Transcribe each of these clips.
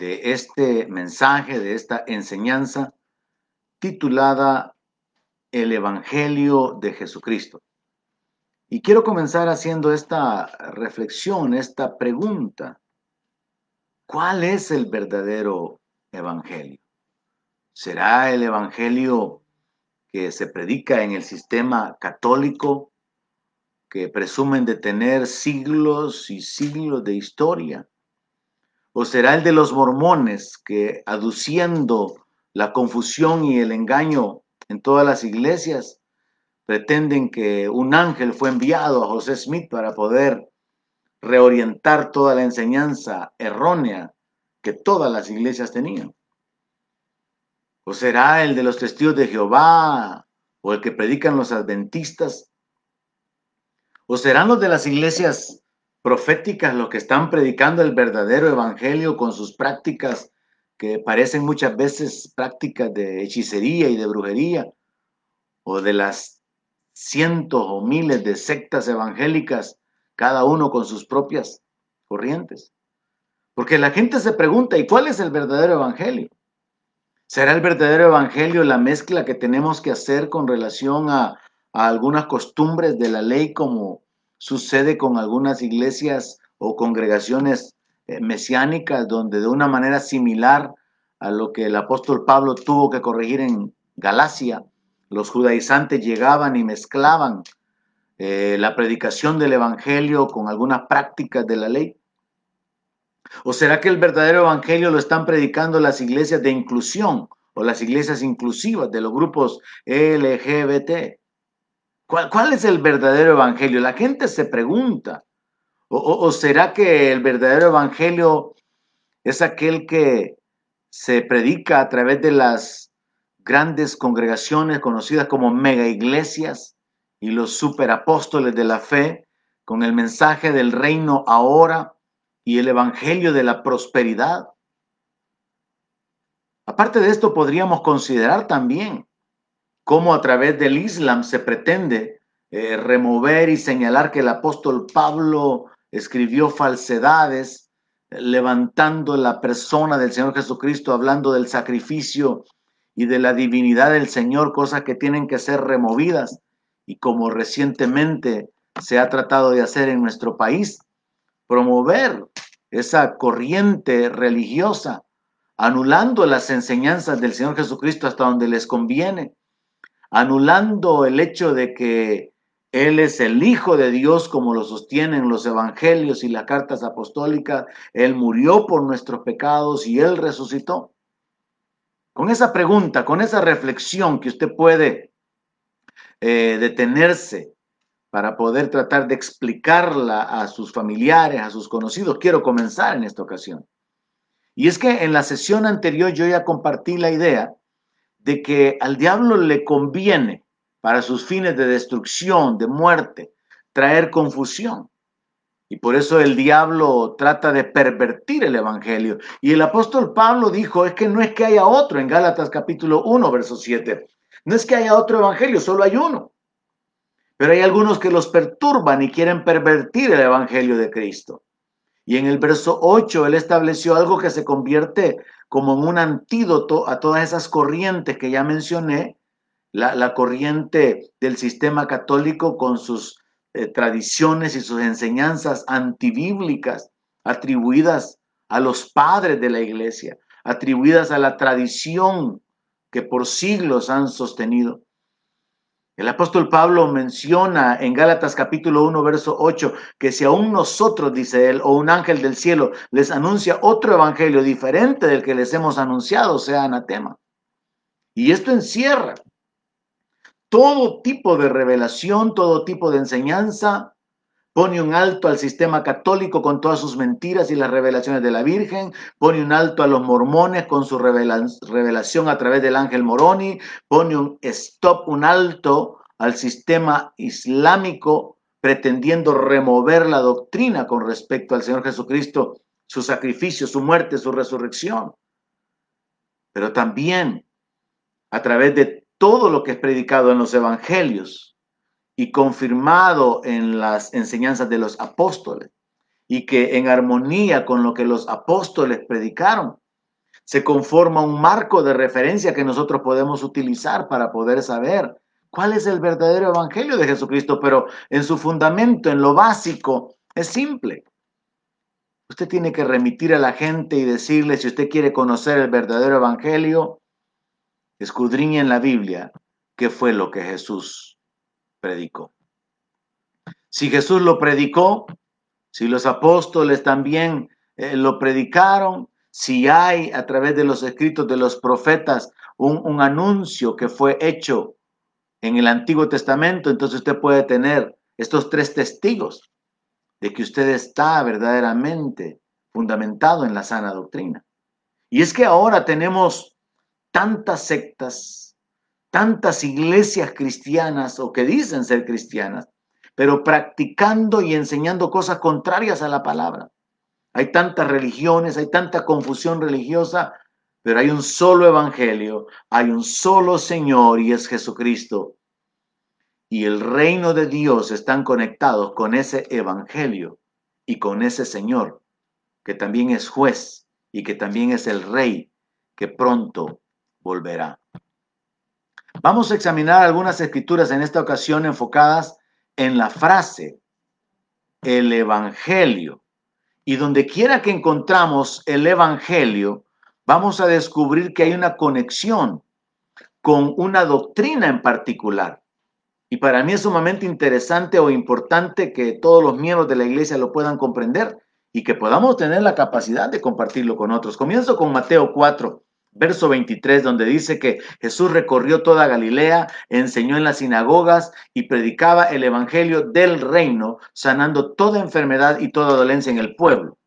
de este mensaje, de esta enseñanza titulada El Evangelio de Jesucristo. Y quiero comenzar haciendo esta reflexión, esta pregunta. ¿Cuál es el verdadero Evangelio? ¿Será el Evangelio que se predica en el sistema católico, que presumen de tener siglos y siglos de historia? ¿O será el de los mormones que, aduciendo la confusión y el engaño en todas las iglesias, pretenden que un ángel fue enviado a José Smith para poder reorientar toda la enseñanza errónea que todas las iglesias tenían? ¿O será el de los testigos de Jehová o el que predican los adventistas? ¿O serán los de las iglesias proféticas los que están predicando el verdadero evangelio con sus prácticas que parecen muchas veces prácticas de hechicería y de brujería? ¿O de las cientos o miles de sectas evangélicas, cada uno con sus propias corrientes? Porque la gente se pregunta, ¿y cuál es el verdadero evangelio? ¿Será el verdadero evangelio la mezcla que tenemos que hacer con relación a, algunas costumbres de la ley como sucede con algunas iglesias o congregaciones eh, mesiánicas donde de una manera similar a lo que el apóstol Pablo tuvo que corregir en Galacia, los judaizantes llegaban y mezclaban eh, la predicación del Evangelio con algunas prácticas de la ley? ¿O será que el verdadero evangelio lo están predicando las iglesias de inclusión o las iglesias inclusivas de los grupos LGBT? ¿Cuál, es el verdadero evangelio? La gente se pregunta. ¿O, será que el verdadero evangelio es aquel que se predica a través de las grandes congregaciones conocidas como mega iglesias y los superapóstoles de la fe con el mensaje del reino ahora y el Evangelio de la prosperidad. Aparte de esto, podríamos considerar también cómo a través del Islam se pretende eh, remover y señalar que el apóstol Pablo escribió falsedades, levantando la persona del Señor Jesucristo, hablando del sacrificio y de la divinidad del Señor, cosas que tienen que ser removidas. Y como recientemente se ha tratado de hacer en nuestro país, promover esa corriente religiosa, anulando las enseñanzas del Señor Jesucristo hasta donde les conviene, anulando el hecho de que Él es el Hijo de Dios como lo sostienen los evangelios y las cartas apostólicas, Él murió por nuestros pecados y Él resucitó. Con esa pregunta, con esa reflexión que usted puede eh, detenerse para poder tratar de explicarla a sus familiares, a sus conocidos, quiero comenzar en esta ocasión. Y es que en la sesión anterior yo ya compartí la idea de que al diablo le conviene para sus fines de destrucción, de muerte, traer confusión. Y por eso el diablo trata de pervertir el evangelio. Y el apóstol Pablo dijo, es que no es que haya otro en Gálatas capítulo 1, verso 7. No es que haya otro evangelio, solo hay uno. Pero hay algunos que los perturban y quieren pervertir el Evangelio de Cristo. Y en el verso 8 él estableció algo que se convierte como en un antídoto a todas esas corrientes que ya mencioné, la, corriente del sistema católico con sus eh, tradiciones y sus enseñanzas antibíblicas atribuidas a los padres de la iglesia, atribuidas a la tradición que por siglos han sostenido. El apóstol Pablo menciona en Gálatas capítulo 1, verso 8, que si aún nosotros, dice él, o un ángel del cielo les anuncia otro evangelio diferente del que les hemos anunciado, sea anatema. Y esto encierra todo tipo de revelación, todo tipo de enseñanza, pone un alto al sistema católico con todas sus mentiras y las revelaciones de la Virgen, pone un alto a los mormones con su revelación a través del ángel Moroni, pone un stop, un alto al sistema islámico pretendiendo remover la doctrina con respecto al Señor Jesucristo, su sacrificio, su muerte, su resurrección. Pero también a través de todo lo que es predicado en los evangelios, y confirmado en las enseñanzas de los apóstoles y que en armonía con lo que los apóstoles predicaron, se conforma un marco de referencia que nosotros podemos utilizar para poder saber cuál es el verdadero evangelio de Jesucristo, pero en su fundamento, en lo básico, es simple. Usted tiene que remitir a la gente y decirle, si usted quiere conocer el verdadero evangelio, escudriñe en la Biblia qué fue lo que Jesús predicó. Si Jesús lo predicó, si los apóstoles también eh, lo predicaron, si hay a través de los escritos de los profetas un, un anuncio que fue hecho en el Antiguo Testamento, entonces usted puede tener estos tres testigos de que usted está verdaderamente fundamentado en la sana doctrina. Y es que ahora tenemos tantas sectas, tantas iglesias cristianas o que dicen ser cristianas, pero practicando y enseñando cosas contrarias a la palabra. Hay tantas religiones, hay tanta confusión religiosa, pero hay un solo evangelio, hay un solo Señor y es Jesucristo. Y el reino de Dios están conectados con ese evangelio y con ese Señor, que también es juez y que también es el rey que pronto volverá. Vamos a examinar algunas escrituras en esta ocasión enfocadas en la frase el evangelio. Y donde quiera que encontramos el Evangelio, vamos a descubrir que hay una conexión con una doctrina en particular. Y para mí es sumamente interesante o importante que todos los miembros de la iglesia lo puedan comprender y que podamos tener la capacidad de compartirlo con otros. Comienzo con Mateo 4, verso 23, donde dice que Jesús recorrió toda Galilea, enseñó en las sinagogas y predicaba el evangelio del reino, sanando toda enfermedad y toda dolencia en el pueblo.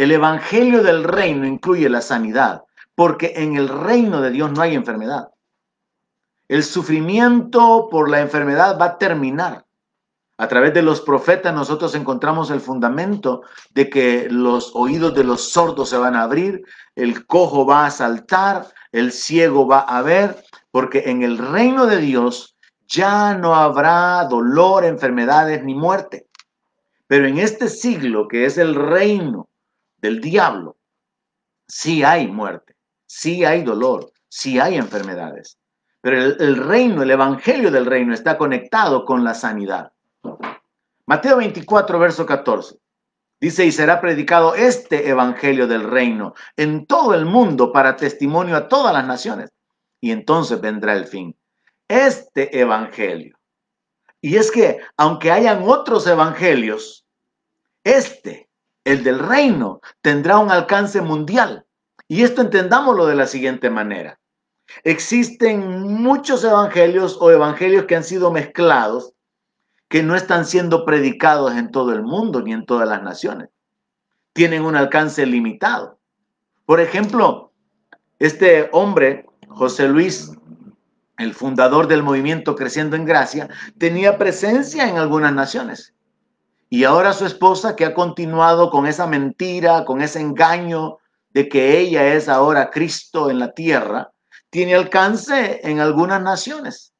El evangelio del reino incluye la sanidad, porque en el reino de Dios no hay enfermedad. El sufrimiento por la enfermedad va a terminar. A través de los profetas nosotros encontramos el fundamento de que los oídos de los sordos se van a abrir, el cojo va a saltar, el ciego va a ver, porque en el reino de Dios ya no habrá dolor, enfermedades ni muerte. Pero en este siglo, que es el reino del diablo, sí hay muerte, sí hay dolor, sí hay enfermedades. Pero el, reino, el evangelio del reino está conectado con la sanidad. Mateo 24, verso 14. Dice, y será predicado este evangelio del reino en todo el mundo para testimonio a todas las naciones. Y entonces vendrá el fin. Este evangelio. Y es que, aunque hayan otros evangelios, este, el del reino, tendrá un alcance mundial. Y esto entendámoslo de la siguiente manera. Existen muchos evangelios o evangelios que han sido mezclados que no están siendo predicados en todo el mundo ni en todas las naciones. Tienen un alcance limitado. Por ejemplo, este hombre, José Luis, el fundador del movimiento Creciendo en Gracia, tenía presencia en algunas naciones. Y ahora su esposa, que ha continuado con esa mentira, con ese engaño de que ella es ahora Cristo en la tierra, tiene alcance en algunas naciones.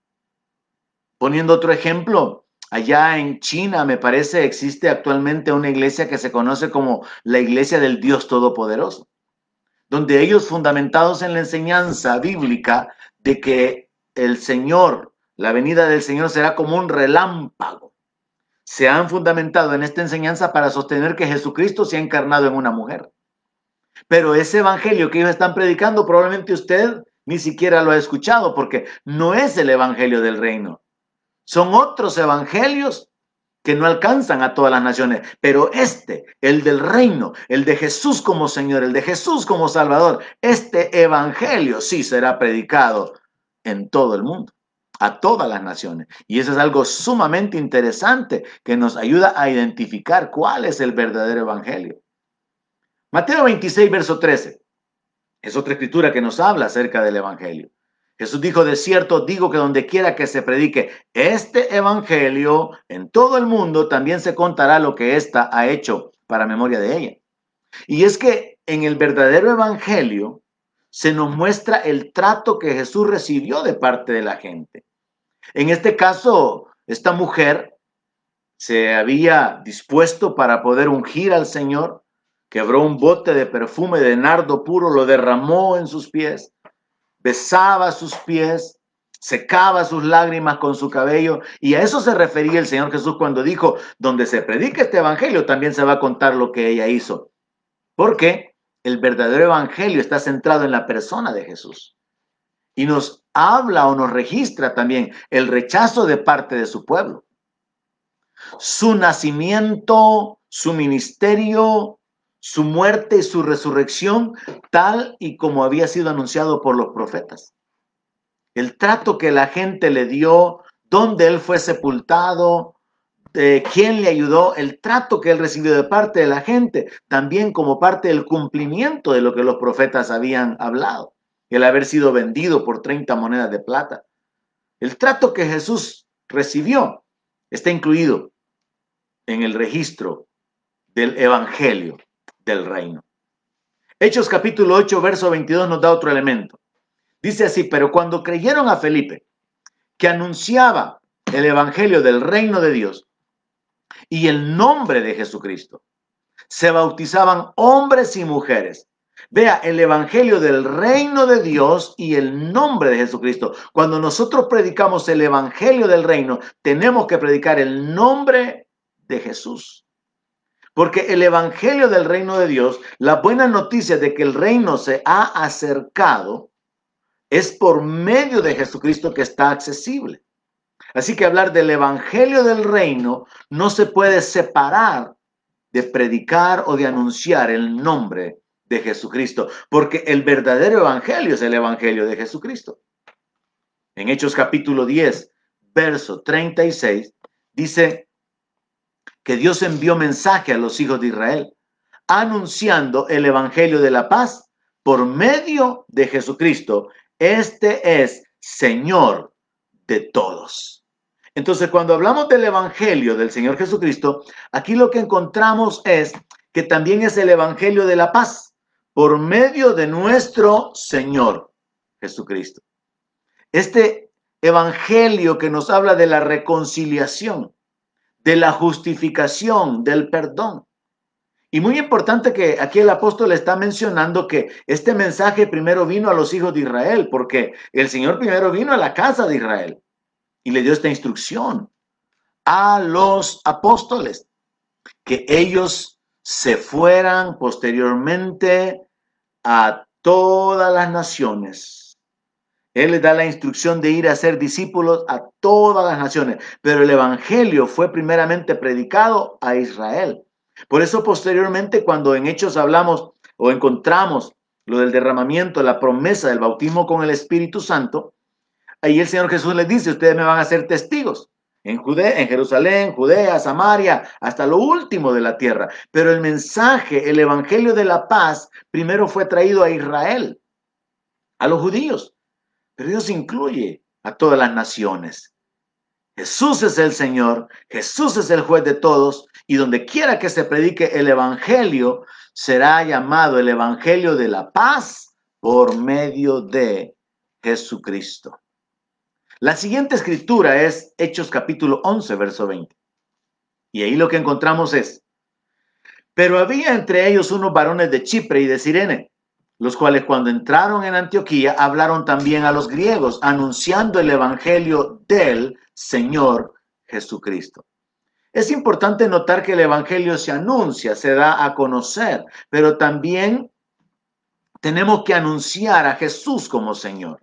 Poniendo otro ejemplo, allá en China, me parece, existe actualmente una iglesia que se conoce como la Iglesia del Dios Todopoderoso, donde ellos fundamentados en la enseñanza bíblica de que el Señor, la venida del Señor será como un relámpago, se han fundamentado en esta enseñanza para sostener que Jesucristo se ha encarnado en una mujer. Pero ese evangelio que ellos están predicando, probablemente usted ni siquiera lo ha escuchado porque no es el Evangelio del reino. Son otros evangelios que no alcanzan a todas las naciones, pero este, el del reino, el de Jesús como Señor, el de Jesús como Salvador, este evangelio sí será predicado en todo el mundo, a todas las naciones. Y eso es algo sumamente interesante que nos ayuda a identificar cuál es el verdadero evangelio. Mateo 26, verso 13. Es otra escritura que nos habla acerca del Evangelio. Jesús dijo, de cierto digo que donde quiera que se predique este Evangelio en todo el mundo, también se contará lo que ésta ha hecho para memoria de ella. Y es que en el verdadero Evangelio se nos muestra el trato que Jesús recibió de parte de la gente. En este caso, esta mujer se había dispuesto para poder ungir al Señor quebró un bote de perfume de nardo puro, lo derramó en sus pies, besaba sus pies, secaba sus lágrimas con su cabello. Y a eso se refería el Señor Jesús cuando dijo, donde se predica este evangelio, también se va a contar lo que ella hizo. Porque el verdadero evangelio está centrado en la persona de Jesús. Y nos habla o nos registra también el rechazo de parte de su pueblo. Su nacimiento, su ministerio, su muerte y su resurrección, tal y como había sido anunciado por los profetas el trato que la gente le dio, dónde él fue sepultado, de quién le ayudó, el trato que él recibió de parte de la gente, también como parte del cumplimiento de lo que los profetas habían hablado, el haber sido vendido por 30 monedas de plata. El trato que Jesús recibió está incluido en el registro del Evangelio del Reino. Hechos capítulo 8, verso 22 nos da otro elemento. Dice así, pero cuando creyeron a Felipe, que anunciaba el Evangelio del reino de Dios y el nombre de Jesucristo, se bautizaban hombres y mujeres. Vea, el Evangelio del reino de Dios y el nombre de Jesucristo. Cuando nosotros predicamos el Evangelio del reino, tenemos que predicar el nombre de Jesús. Porque el Evangelio del reino de Dios, la buena noticia de que el reino se ha acercado, es por medio de Jesucristo que está accesible. Así que hablar del Evangelio del Reino no se puede separar de predicar o de anunciar el nombre de Jesucristo, porque el verdadero Evangelio es el Evangelio de Jesucristo. En Hechos capítulo 10, verso 36, dice que Dios envió mensaje a los hijos de Israel, anunciando el Evangelio de la paz por medio de Jesucristo, este es Señor de todos. Entonces, cuando hablamos del Evangelio del Señor Jesucristo, aquí lo que encontramos es que también es el Evangelio de la paz por medio de nuestro Señor Jesucristo. Este Evangelio que nos habla de la reconciliación, de la justificación, del perdón. Y muy importante que aquí el apóstol está mencionando que este mensaje primero vino a los hijos de Israel, porque el Señor primero vino a la casa de Israel y le dio esta instrucción a los apóstoles, que ellos se fueran posteriormente a todas las naciones. Él les da la instrucción de ir a ser discípulos a todas las naciones, pero el Evangelio fue primeramente predicado a Israel. Por eso posteriormente cuando en Hechos hablamos o encontramos lo del derramamiento, la promesa del bautismo con el Espíritu Santo, ahí el Señor Jesús les dice, ustedes me van a ser testigos en Judea, en Jerusalén, Judea, Samaria, hasta lo último de la tierra. Pero el mensaje, el evangelio de la paz, primero fue traído a Israel, a los judíos. Pero Dios incluye a todas las naciones. Jesús es el Señor, Jesús es el juez de todos, y donde quiera que se predique el Evangelio, será llamado el Evangelio de la paz por medio de Jesucristo. La siguiente escritura es Hechos capítulo 11, verso 20. Y ahí lo que encontramos es, pero había entre ellos unos varones de Chipre y de Sirene, los cuales cuando entraron en Antioquía hablaron también a los griegos, anunciando el Evangelio del Señor Jesucristo. Es importante notar que el Evangelio se anuncia, se da a conocer, pero también tenemos que anunciar a Jesús como Señor.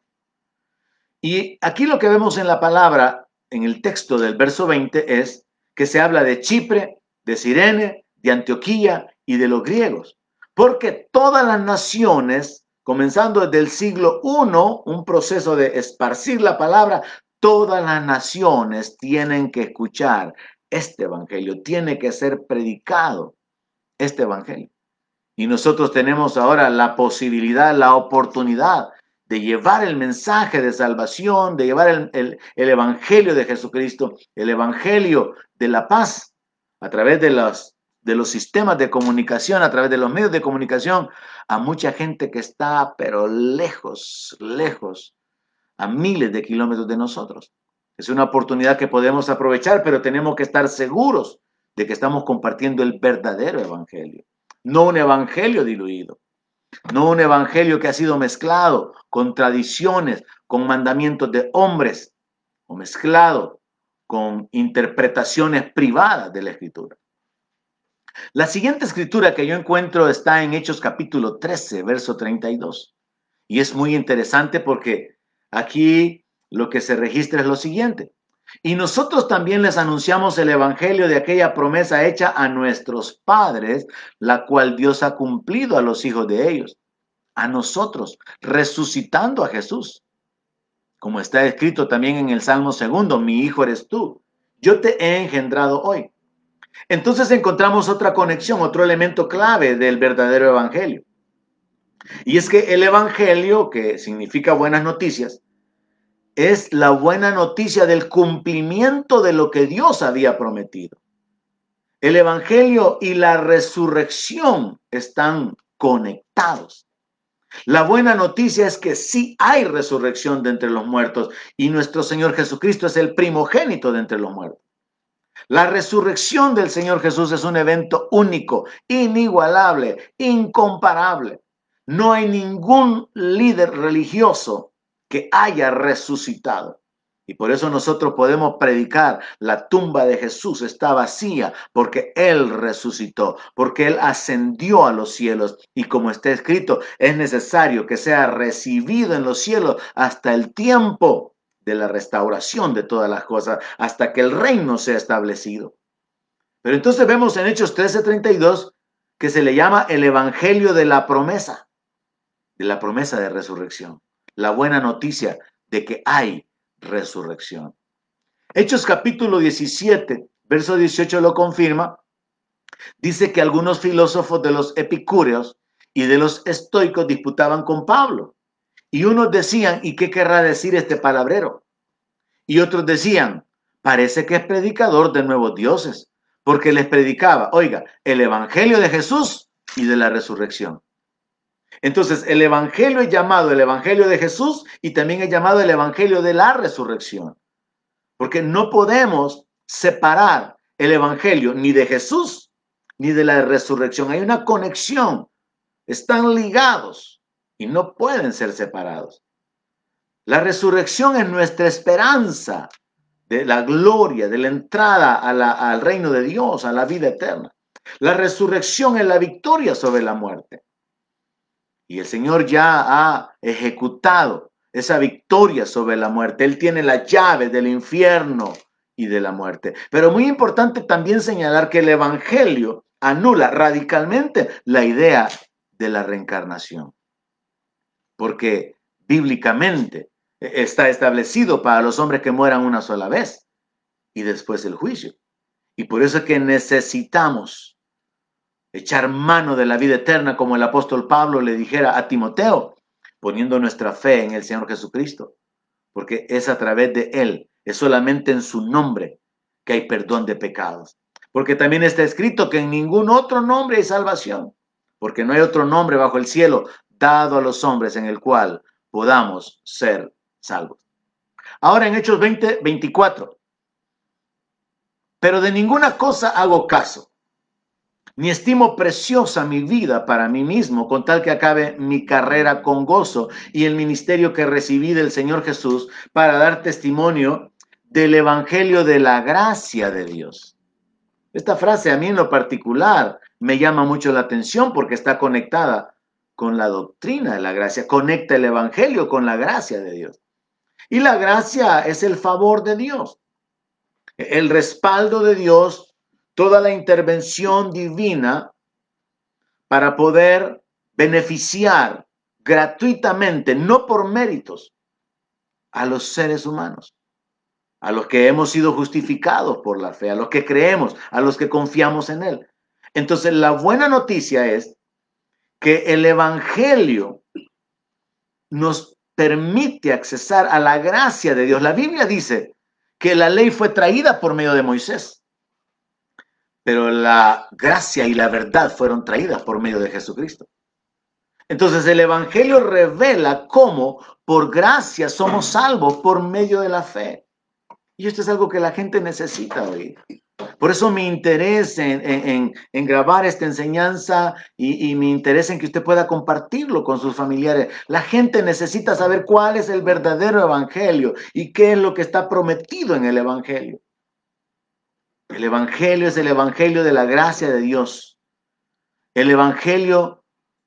Y aquí lo que vemos en la palabra, en el texto del verso 20, es que se habla de Chipre, de Sirene, de Antioquía y de los griegos. Porque todas las naciones, comenzando desde el siglo I, un proceso de esparcir la palabra, Todas las naciones tienen que escuchar este evangelio, tiene que ser predicado este evangelio. Y nosotros tenemos ahora la posibilidad, la oportunidad de llevar el mensaje de salvación, de llevar el, evangelio de Jesucristo, el evangelio de la paz a través de los, de los sistemas de comunicación, a través de los medios de comunicación, a mucha gente que está, pero lejos, lejos a miles de kilómetros de nosotros. Es una oportunidad que podemos aprovechar, pero tenemos que estar seguros de que estamos compartiendo el verdadero evangelio. no un evangelio diluido, no un evangelio que ha sido mezclado con tradiciones, con mandamientos de hombres, o mezclado con interpretaciones privadas de la escritura. La siguiente escritura que yo encuentro está en Hechos capítulo 13, verso 32. Y es muy interesante porque aquí lo que se registra es lo siguiente. Y nosotros también les anunciamos el Evangelio de aquella promesa hecha a nuestros padres, la cual Dios ha cumplido a los hijos de ellos, a nosotros, resucitando a Jesús. Como está escrito también en el Salmo segundo, mi hijo eres tú, yo te he engendrado hoy. Entonces encontramos otra conexión, otro elemento clave del verdadero Evangelio. Y es que el Evangelio, que significa buenas noticias, es la buena noticia del cumplimiento de lo que Dios había prometido. El Evangelio y la resurrección están conectados. La buena noticia es que sí hay resurrección de entre los muertos y nuestro Señor Jesucristo es el primogénito de entre los muertos. La resurrección del Señor Jesús es un evento único, inigualable, incomparable. No hay ningún líder religioso que haya resucitado. Y por eso nosotros podemos predicar, la tumba de Jesús está vacía porque Él resucitó, porque Él ascendió a los cielos. Y como está escrito, es necesario que sea recibido en los cielos hasta el tiempo de la restauración de todas las cosas, hasta que el reino sea establecido. Pero entonces vemos en Hechos 13:32 que se le llama el Evangelio de la promesa, de la promesa de resurrección la buena noticia de que hay resurrección. Hechos capítulo 17, verso 18 lo confirma. Dice que algunos filósofos de los epicúreos y de los estoicos disputaban con Pablo. Y unos decían, ¿y qué querrá decir este palabrero? Y otros decían, parece que es predicador de nuevos dioses, porque les predicaba, oiga, el Evangelio de Jesús y de la resurrección. Entonces, el Evangelio es llamado el Evangelio de Jesús y también es llamado el Evangelio de la resurrección. Porque no podemos separar el Evangelio ni de Jesús ni de la resurrección. Hay una conexión. Están ligados y no pueden ser separados. La resurrección es nuestra esperanza de la gloria, de la entrada al reino de Dios, a la vida eterna. La resurrección es la victoria sobre la muerte. Y el Señor ya ha ejecutado esa victoria sobre la muerte. Él tiene la llave del infierno y de la muerte. Pero muy importante también señalar que el Evangelio anula radicalmente la idea de la reencarnación. Porque bíblicamente está establecido para los hombres que mueran una sola vez y después el juicio. Y por eso es que necesitamos echar mano de la vida eterna, como el apóstol Pablo le dijera a Timoteo, poniendo nuestra fe en el Señor Jesucristo, porque es a través de Él, es solamente en su nombre que hay perdón de pecados. Porque también está escrito que en ningún otro nombre hay salvación, porque no hay otro nombre bajo el cielo dado a los hombres en el cual podamos ser salvos. Ahora en Hechos 20, 24. Pero de ninguna cosa hago caso ni estimo preciosa mi vida para mí mismo, con tal que acabe mi carrera con gozo y el ministerio que recibí del Señor Jesús para dar testimonio del Evangelio de la gracia de Dios. Esta frase a mí en lo particular me llama mucho la atención porque está conectada con la doctrina de la gracia, conecta el Evangelio con la gracia de Dios. Y la gracia es el favor de Dios, el respaldo de Dios toda la intervención divina para poder beneficiar gratuitamente, no por méritos, a los seres humanos, a los que hemos sido justificados por la fe, a los que creemos, a los que confiamos en Él. Entonces, la buena noticia es que el Evangelio nos permite accesar a la gracia de Dios. La Biblia dice que la ley fue traída por medio de Moisés pero la gracia y la verdad fueron traídas por medio de Jesucristo. Entonces el Evangelio revela cómo por gracia somos salvos por medio de la fe. Y esto es algo que la gente necesita oír. Por eso mi interés en, grabar esta enseñanza y, y, mi interés en que usted pueda compartirlo con sus familiares. La gente necesita saber cuál es el verdadero evangelio y qué es lo que está prometido en el evangelio. El evangelio es el evangelio de la gracia de Dios. El evangelio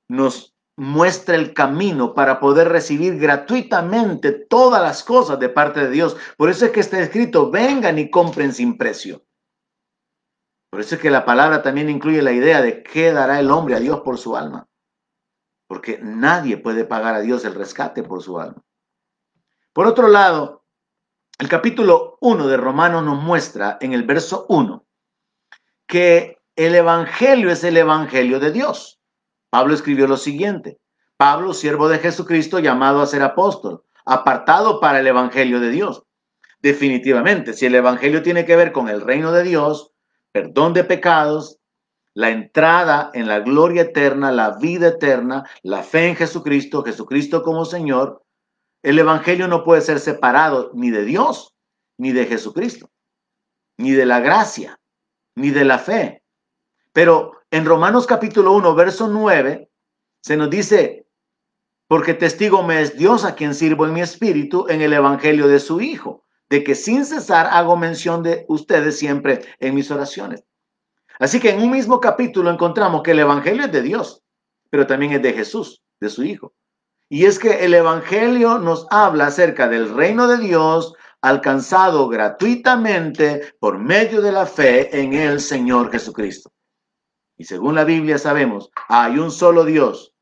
nos muestra el camino para poder recibir gratuitamente todas las cosas de parte de Dios. Por eso es que está escrito, vengan y compren sin precio. Por eso es que la palabra también incluye la idea de qué dará el hombre a Dios por su alma. Porque nadie puede pagar a Dios el rescate por su alma. Por otro lado, el capítulo 1 de Romanos nos muestra en el verso 1 que el Evangelio es el Evangelio de Dios. Pablo escribió lo siguiente. Pablo, siervo de Jesucristo, llamado a ser apóstol, apartado para el Evangelio de Dios. Definitivamente, si el Evangelio tiene que ver con el reino de Dios, perdón de pecados, la entrada en la gloria eterna, la vida eterna, la fe en Jesucristo, Jesucristo como Señor, el Evangelio no puede ser separado ni de Dios, ni de Jesucristo, ni de la gracia, ni de la fe. Pero en Romanos capítulo 1, verso 9, se nos dice, porque testigo me es Dios a quien sirvo en mi espíritu en el Evangelio de su Hijo de que sin cesar hago mención de ustedes siempre en mis oraciones. Así que en un mismo capítulo encontramos que el Evangelio es de Dios, pero también es de Jesús, de su Hijo. Y es que el Evangelio nos habla acerca del reino de Dios alcanzado gratuitamente por medio de la fe en el Señor Jesucristo. Y según la Biblia sabemos, hay un solo Dios,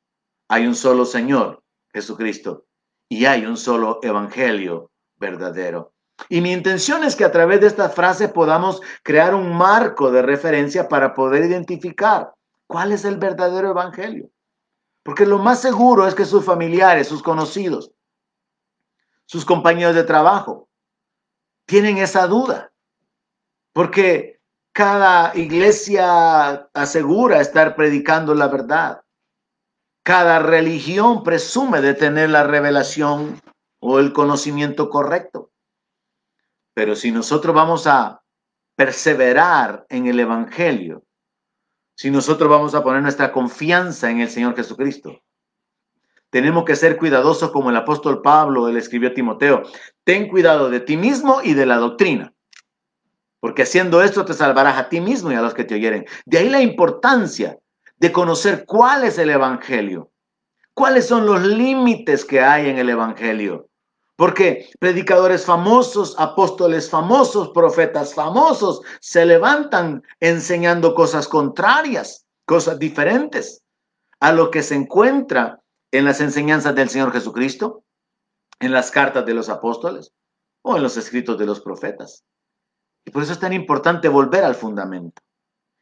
hay un solo Señor, Jesucristo, y hay un solo Evangelio verdadero. Y mi intención es que a través de esta frase podamos crear un marco de referencia para poder identificar cuál es el verdadero evangelio. Porque lo más seguro es que sus familiares, sus conocidos, sus compañeros de trabajo, tienen esa duda. Porque cada iglesia asegura estar predicando la verdad. Cada religión presume de tener la revelación o el conocimiento correcto. Pero si nosotros vamos a perseverar en el Evangelio, si nosotros vamos a poner nuestra confianza en el Señor Jesucristo, tenemos que ser cuidadosos como el apóstol Pablo, él escribió a Timoteo, ten cuidado de ti mismo y de la doctrina, porque haciendo esto te salvarás a ti mismo y a los que te oyeren. De ahí la importancia de conocer cuál es el Evangelio, cuáles son los límites que hay en el Evangelio. Porque predicadores famosos, apóstoles famosos, profetas famosos se levantan enseñando cosas contrarias, cosas diferentes a lo que se encuentra en las enseñanzas del Señor Jesucristo, en las cartas de los apóstoles o en los escritos de los profetas. Y por eso es tan importante volver al fundamento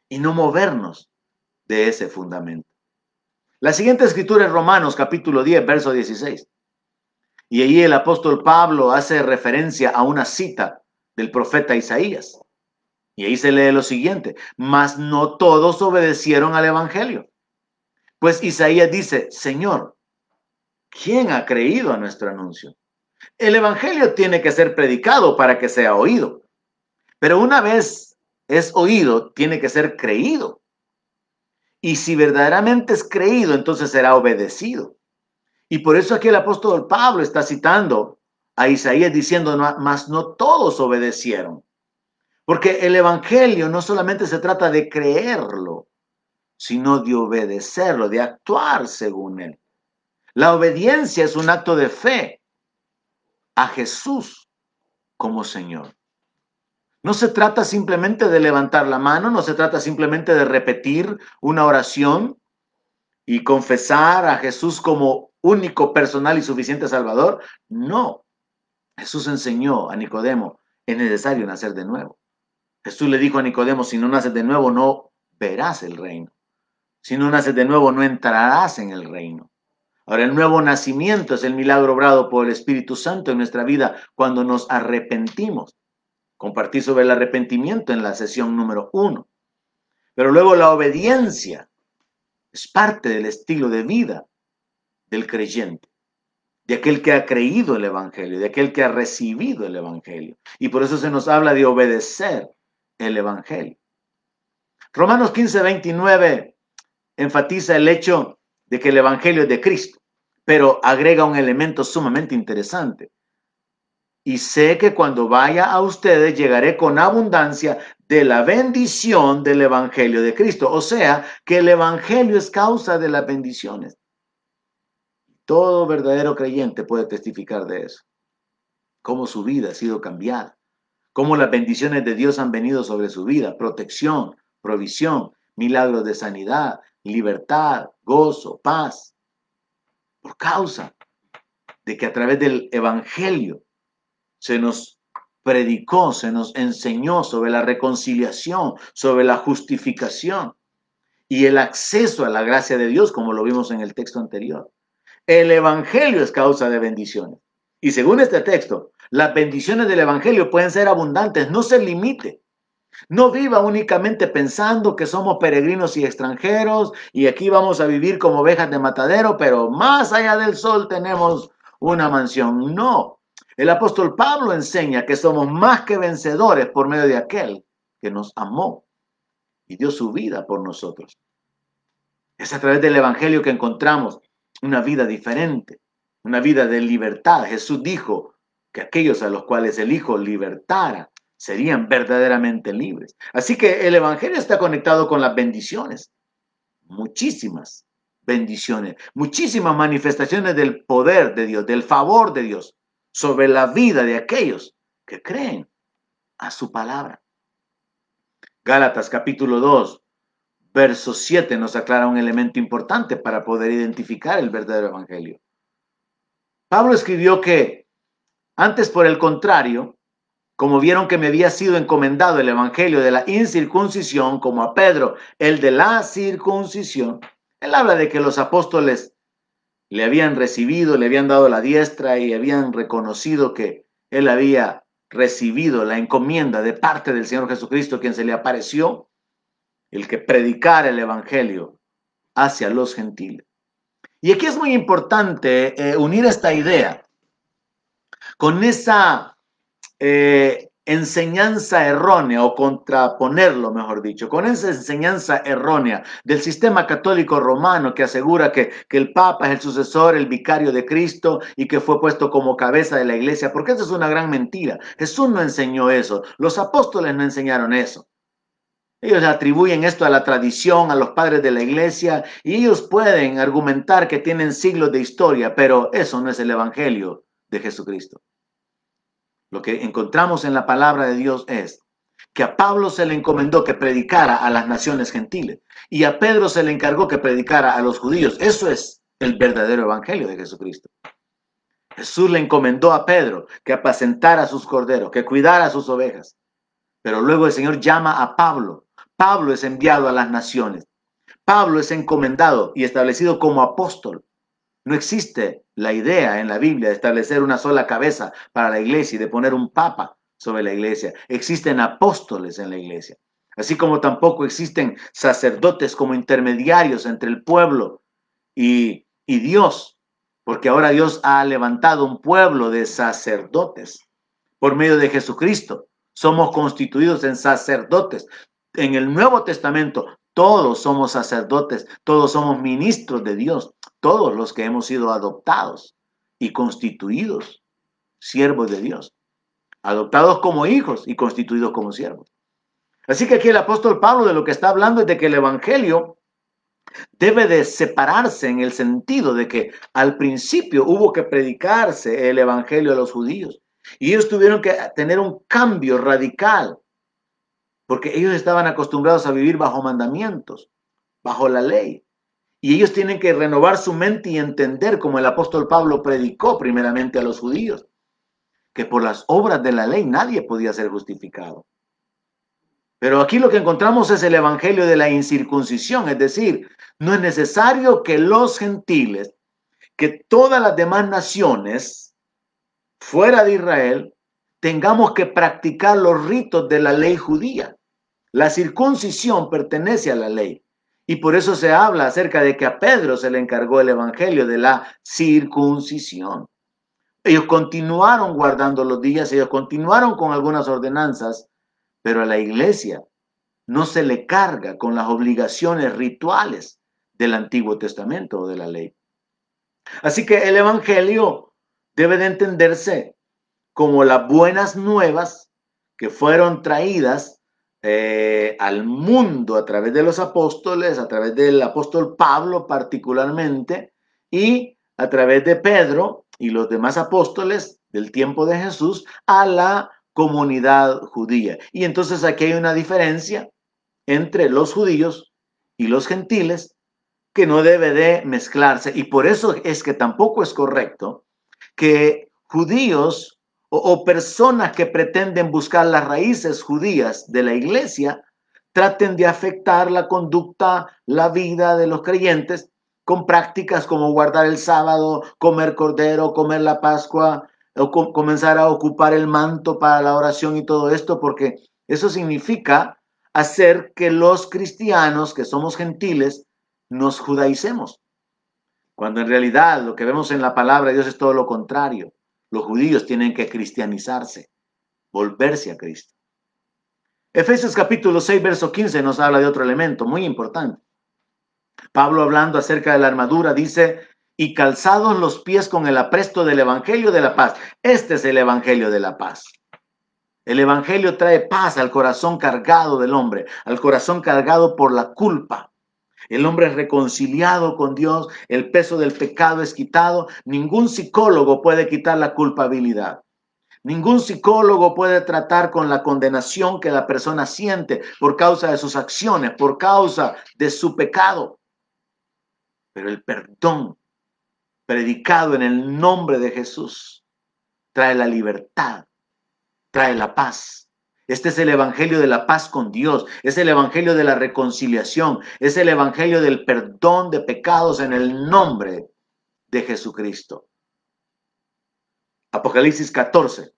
y no movernos de ese fundamento. La siguiente escritura es Romanos capítulo 10, verso 16. Y ahí el apóstol Pablo hace referencia a una cita del profeta Isaías. Y ahí se lee lo siguiente, mas no todos obedecieron al Evangelio. Pues Isaías dice, Señor, ¿quién ha creído a nuestro anuncio? El Evangelio tiene que ser predicado para que sea oído. Pero una vez es oído, tiene que ser creído. Y si verdaderamente es creído, entonces será obedecido. Y por eso aquí el apóstol Pablo está citando a Isaías diciendo, mas no todos obedecieron. Porque el Evangelio no solamente se trata de creerlo, sino de obedecerlo, de actuar según él. La obediencia es un acto de fe a Jesús como Señor. No se trata simplemente de levantar la mano, no se trata simplemente de repetir una oración y confesar a Jesús como único, personal y suficiente Salvador. No. Jesús enseñó a Nicodemo, es necesario nacer de nuevo. Jesús le dijo a Nicodemo, si no naces de nuevo, no verás el reino. Si no naces de nuevo, no entrarás en el reino. Ahora, el nuevo nacimiento es el milagro obrado por el Espíritu Santo en nuestra vida cuando nos arrepentimos. Compartí sobre el arrepentimiento en la sesión número uno. Pero luego la obediencia es parte del estilo de vida del creyente, de aquel que ha creído el Evangelio, de aquel que ha recibido el Evangelio. Y por eso se nos habla de obedecer el Evangelio. Romanos 15, 29 enfatiza el hecho de que el Evangelio es de Cristo, pero agrega un elemento sumamente interesante. Y sé que cuando vaya a ustedes llegaré con abundancia de la bendición del Evangelio de Cristo. O sea, que el Evangelio es causa de las bendiciones. Todo verdadero creyente puede testificar de eso. Cómo su vida ha sido cambiada. Cómo las bendiciones de Dios han venido sobre su vida. Protección, provisión, milagros de sanidad, libertad, gozo, paz. Por causa de que a través del Evangelio se nos predicó, se nos enseñó sobre la reconciliación, sobre la justificación y el acceso a la gracia de Dios, como lo vimos en el texto anterior. El Evangelio es causa de bendiciones. Y según este texto, las bendiciones del Evangelio pueden ser abundantes, no se limite. No viva únicamente pensando que somos peregrinos y extranjeros y aquí vamos a vivir como ovejas de matadero, pero más allá del sol tenemos una mansión. No. El apóstol Pablo enseña que somos más que vencedores por medio de aquel que nos amó y dio su vida por nosotros. Es a través del Evangelio que encontramos una vida diferente, una vida de libertad. Jesús dijo que aquellos a los cuales el Hijo libertara serían verdaderamente libres. Así que el Evangelio está conectado con las bendiciones, muchísimas bendiciones, muchísimas manifestaciones del poder de Dios, del favor de Dios sobre la vida de aquellos que creen a su palabra. Gálatas capítulo 2, verso 7 nos aclara un elemento importante para poder identificar el verdadero evangelio. Pablo escribió que antes, por el contrario, como vieron que me había sido encomendado el evangelio de la incircuncisión, como a Pedro el de la circuncisión, él habla de que los apóstoles le habían recibido, le habían dado la diestra y habían reconocido que él había recibido la encomienda de parte del Señor Jesucristo, quien se le apareció el que predicara el Evangelio hacia los gentiles. Y aquí es muy importante eh, unir esta idea con esa eh, enseñanza errónea o contraponerlo, mejor dicho, con esa enseñanza errónea del sistema católico romano que asegura que, que, el Papa es el sucesor, el vicario de Cristo y que fue puesto como cabeza de la iglesia, porque eso es una gran mentira. Jesús no enseñó eso, los apóstoles no enseñaron eso. Ellos atribuyen esto a la tradición, a los padres de la iglesia, y ellos pueden argumentar que tienen siglos de historia, pero eso no es el Evangelio de Jesucristo. Lo que encontramos en la palabra de Dios es que a Pablo se le encomendó que predicara a las naciones gentiles y a Pedro se le encargó que predicara a los judíos. Eso es el verdadero Evangelio de Jesucristo. Jesús le encomendó a Pedro que apacentara a sus corderos, que cuidara a sus ovejas. Pero luego el Señor llama a Pablo Pablo es enviado a las naciones. Pablo es encomendado y establecido como apóstol. No existe la idea en la Biblia de establecer una sola cabeza para la iglesia y de poner un papa sobre la iglesia. Existen apóstoles en la iglesia. Así como tampoco existen sacerdotes como intermediarios entre el pueblo y, y Dios. Porque ahora Dios ha levantado un pueblo de sacerdotes por medio de Jesucristo. Somos constituidos en sacerdotes en el Nuevo Testamento todos somos sacerdotes, todos somos ministros de Dios, todos los que hemos sido adoptados y constituidos siervos de Dios, adoptados como hijos y constituidos como siervos. Así que aquí el apóstol Pablo de lo que está hablando es de que el Evangelio debe de separarse en el sentido de que al principio hubo que predicarse el Evangelio a los judíos y ellos tuvieron que tener un cambio radical porque ellos estaban acostumbrados a vivir bajo mandamientos, bajo la ley. Y ellos tienen que renovar su mente y entender, como el apóstol Pablo predicó primeramente a los judíos, que por las obras de la ley nadie podía ser justificado. Pero aquí lo que encontramos es el evangelio de la incircuncisión, es decir, no es necesario que los gentiles, que todas las demás naciones fuera de Israel, tengamos que practicar los ritos de la ley judía. La circuncisión pertenece a la ley. Y por eso se habla acerca de que a Pedro se le encargó el evangelio de la circuncisión. Ellos continuaron guardando los días, ellos continuaron con algunas ordenanzas, pero a la iglesia no se le carga con las obligaciones rituales del Antiguo Testamento o de la ley. Así que el Evangelio debe de entenderse como las buenas nuevas que fueron traídas eh, al mundo a través de los apóstoles, a través del apóstol Pablo particularmente, y a través de Pedro y los demás apóstoles del tiempo de Jesús a la comunidad judía. Y entonces aquí hay una diferencia entre los judíos y los gentiles que no debe de mezclarse. Y por eso es que tampoco es correcto que judíos o, personas que pretenden buscar las raíces judías de la iglesia traten de afectar la conducta, la vida de los creyentes con prácticas como guardar el sábado, comer cordero, comer la Pascua, o comenzar a ocupar el manto para la oración y todo esto, porque eso significa hacer que los cristianos, que somos gentiles, nos judaicemos. Cuando en realidad lo que vemos en la palabra de Dios es todo lo contrario. Los judíos tienen que cristianizarse, volverse a Cristo. Efesios capítulo 6, verso 15 nos habla de otro elemento muy importante. Pablo hablando acerca de la armadura dice, y calzados los pies con el apresto del Evangelio de la paz. Este es el Evangelio de la paz. El Evangelio trae paz al corazón cargado del hombre, al corazón cargado por la culpa. El hombre es reconciliado con Dios, el peso del pecado es quitado. Ningún psicólogo puede quitar la culpabilidad. Ningún psicólogo puede tratar con la condenación que la persona siente por causa de sus acciones, por causa de su pecado. Pero el perdón predicado en el nombre de Jesús, trae la libertad, trae la paz. Este es el Evangelio de la paz con Dios, es el Evangelio de la reconciliación, es el Evangelio del perdón de pecados en el nombre de Jesucristo. Apocalipsis 14,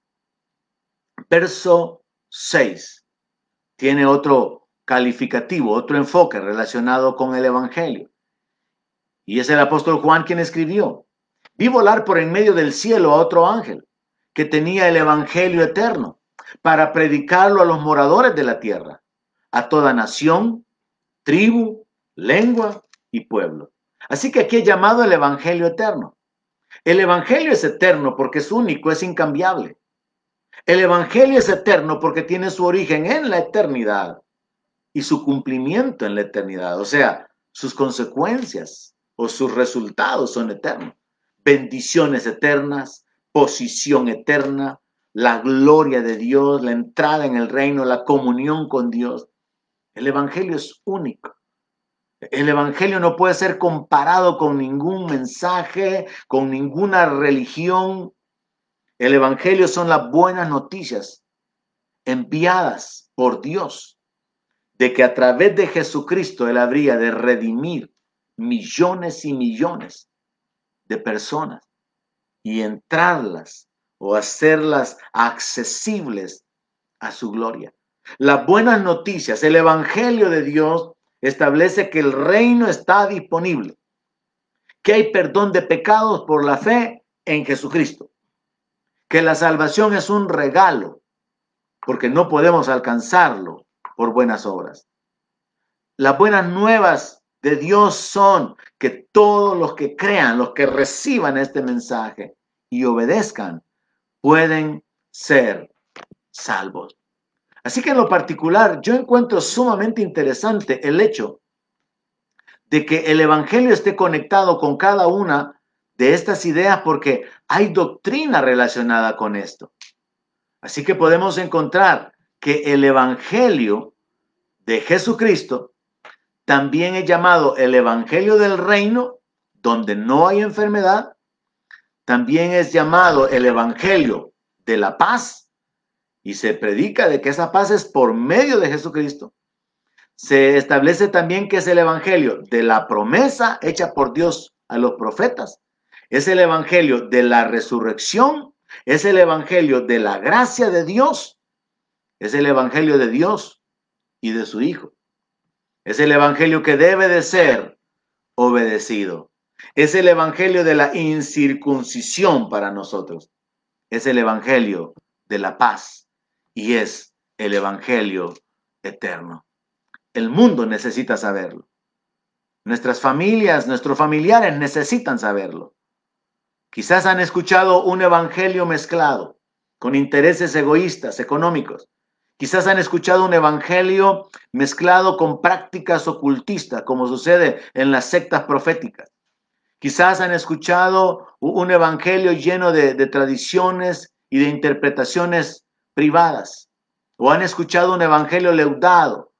verso 6, tiene otro calificativo, otro enfoque relacionado con el Evangelio. Y es el apóstol Juan quien escribió. Vi volar por en medio del cielo a otro ángel que tenía el Evangelio eterno para predicarlo a los moradores de la tierra, a toda nación, tribu, lengua y pueblo. Así que aquí he llamado el Evangelio eterno. El Evangelio es eterno porque es único, es incambiable. El Evangelio es eterno porque tiene su origen en la eternidad y su cumplimiento en la eternidad. O sea, sus consecuencias o sus resultados son eternos. Bendiciones eternas, posición eterna, la gloria de Dios, la entrada en el reino, la comunión con Dios. El Evangelio es único. El Evangelio no puede ser comparado con ningún mensaje, con ninguna religión. El Evangelio son las buenas noticias enviadas por Dios de que a través de Jesucristo Él habría de redimir millones y millones de personas y entrarlas o hacerlas accesibles a su gloria. Las buenas noticias, el Evangelio de Dios establece que el reino está disponible, que hay perdón de pecados por la fe en Jesucristo, que la salvación es un regalo, porque no podemos alcanzarlo por buenas obras. Las buenas nuevas de Dios son que todos los que crean, los que reciban este mensaje y obedezcan, pueden ser salvos. Así que en lo particular, yo encuentro sumamente interesante el hecho de que el Evangelio esté conectado con cada una de estas ideas porque hay doctrina relacionada con esto. Así que podemos encontrar que el Evangelio de Jesucristo también es llamado el Evangelio del Reino, donde no hay enfermedad. También es llamado el Evangelio de la paz. Y se predica de que esa paz es por medio de Jesucristo. Se establece también que es el Evangelio de la promesa hecha por Dios a los profetas. Es el Evangelio de la resurrección. Es el Evangelio de la gracia de Dios. Es el Evangelio de Dios y de su Hijo. Es el evangelio que debe de ser obedecido. Es el evangelio de la incircuncisión para nosotros. Es el evangelio de la paz y es el Evangelio eterno. El mundo necesita saberlo. Nuestras familias, nuestros familiares necesitan saberlo. Quizás han escuchado un evangelio mezclado con intereses egoístas, económicos. Quizás han escuchado un evangelio mezclado con prácticas ocultistas, como sucede en las sectas proféticas. Quizás han escuchado un evangelio lleno de, tradiciones y de interpretaciones privadas. O han escuchado un evangelio leudado,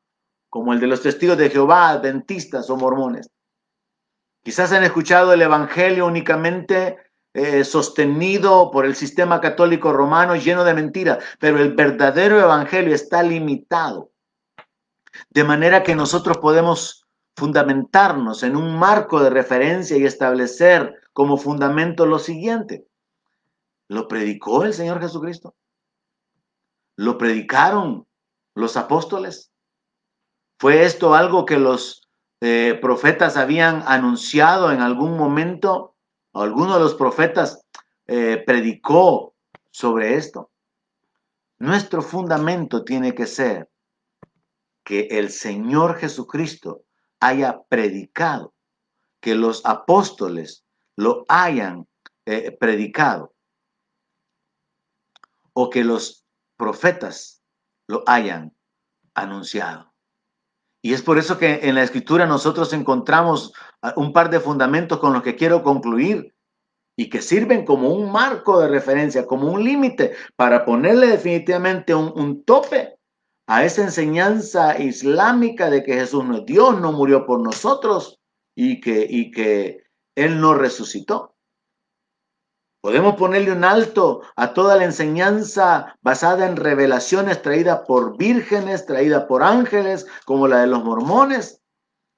como el de los testigos de Jehová, adventistas o mormones. Quizás han escuchado el evangelio únicamente eh, sostenido por el sistema católico romano lleno de mentiras, pero el verdadero evangelio está limitado. De manera que nosotros podemos fundamentarnos en un marco de referencia y establecer como fundamento lo siguiente. ¿Lo predicó el Señor Jesucristo? ¿Lo predicaron los apóstoles? ¿Fue esto algo que los eh, profetas habían anunciado en algún momento? ¿Alguno de los profetas eh, predicó sobre esto? Nuestro fundamento tiene que ser que el Señor Jesucristo haya predicado, que los apóstoles lo hayan eh, predicado o que los profetas lo hayan anunciado. Y es por eso que en la escritura nosotros encontramos ah, un par de fundamentos con los que quiero concluir y que sirven como un marco de referencia, como un límite para ponerle definitivamente un, tope a esa enseñanza islámica de que Jesús no es Dios, no murió por nosotros y que, y que Él no resucitó. Podemos ponerle un alto a toda la enseñanza basada en revelaciones traídas por vírgenes, traídas por ángeles, como la de los mormones.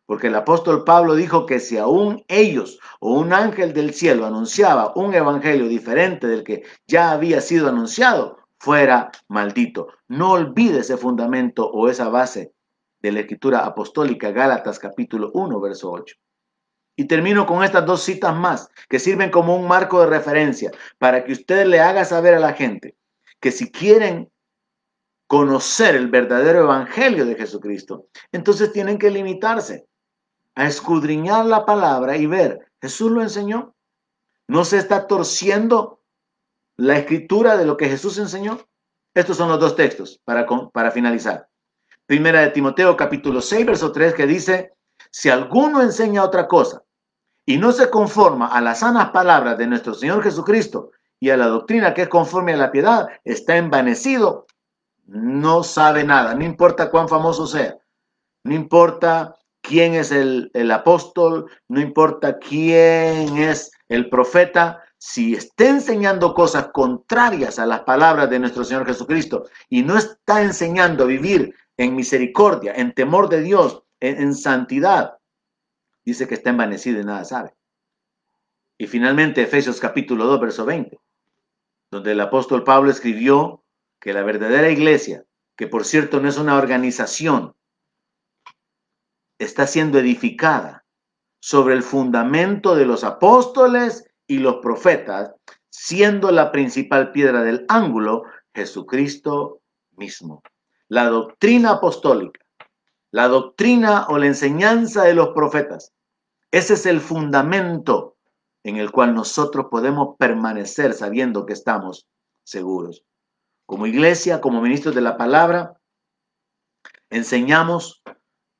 Porque el apóstol Pablo dijo que si aún ellos o un ángel del cielo anunciaba un evangelio diferente del que ya había sido anunciado, fuera maldito. No olvide ese fundamento o esa base de la escritura apostólica, Gálatas capítulo 1, verso 8. Y termino con estas dos citas más que sirven como un marco de referencia para que usted le haga saber a la gente que si quieren conocer el verdadero evangelio de Jesucristo, entonces tienen que limitarse a escudriñar la palabra y ver, Jesús lo enseñó. No se está torciendo la escritura de lo que Jesús enseñó. Estos son los dos textos para, para finalizar. Primera de Timoteo capítulo 6, verso 3 que dice, si alguno enseña otra cosa y no se conforma a las sanas palabras de nuestro Señor Jesucristo y a la doctrina que es conforme a la piedad, está envanecido, no sabe nada, no importa cuán famoso sea, no importa quién es el, el apóstol, no importa quién es el profeta, si está enseñando cosas contrarias a las palabras de nuestro Señor Jesucristo y no está enseñando a vivir en misericordia, en temor de Dios, en, santidad, dice que está envanecido y nada sabe. Y finalmente Efesios capítulo 2, verso 20, donde el apóstol Pablo escribió que la verdadera iglesia, que por cierto no es una organización, está siendo edificada sobre el fundamento de los apóstoles y los profetas, siendo la principal piedra del ángulo Jesucristo mismo. La doctrina apostólica la doctrina o la enseñanza de los profetas. Ese es el fundamento en el cual nosotros podemos permanecer sabiendo que estamos seguros. Como iglesia, como ministros de la palabra, enseñamos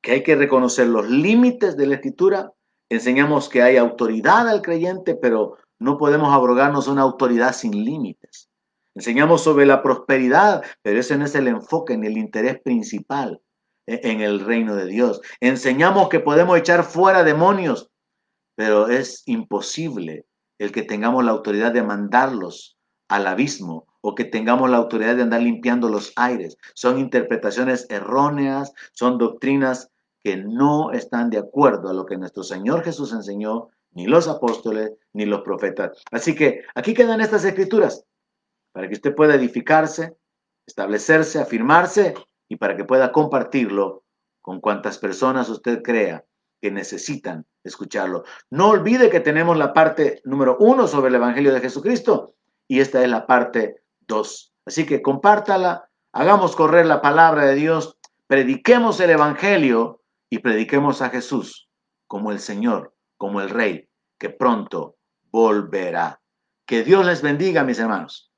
que hay que reconocer los límites de la escritura, enseñamos que hay autoridad al creyente, pero no podemos abrogarnos una autoridad sin límites. Enseñamos sobre la prosperidad, pero ese no es el enfoque ni el interés principal. E-, en el reino de Dios. Enseñamos que podemos echar fuera demonios, pero es imposible el que tengamos la autoridad de mandarlos al abismo o que tengamos la autoridad de andar limpiando los aires. Son interpretaciones erróneas, son doctrinas que no están de acuerdo a lo que nuestro Señor Jesús enseñó, ni los apóstoles, ni los profetas. Así que aquí quedan estas escrituras para que usted pueda edificarse, establecerse, afirmarse y para que pueda compartirlo con cuantas personas usted crea que necesitan escucharlo. No olvide que tenemos la parte número uno sobre el Evangelio de Jesucristo y esta es la parte dos. Así que compártala, hagamos correr la palabra de Dios, prediquemos el Evangelio y prediquemos a Jesús como el Señor, como el Rey, que pronto volverá. Que Dios les bendiga, mis hermanos.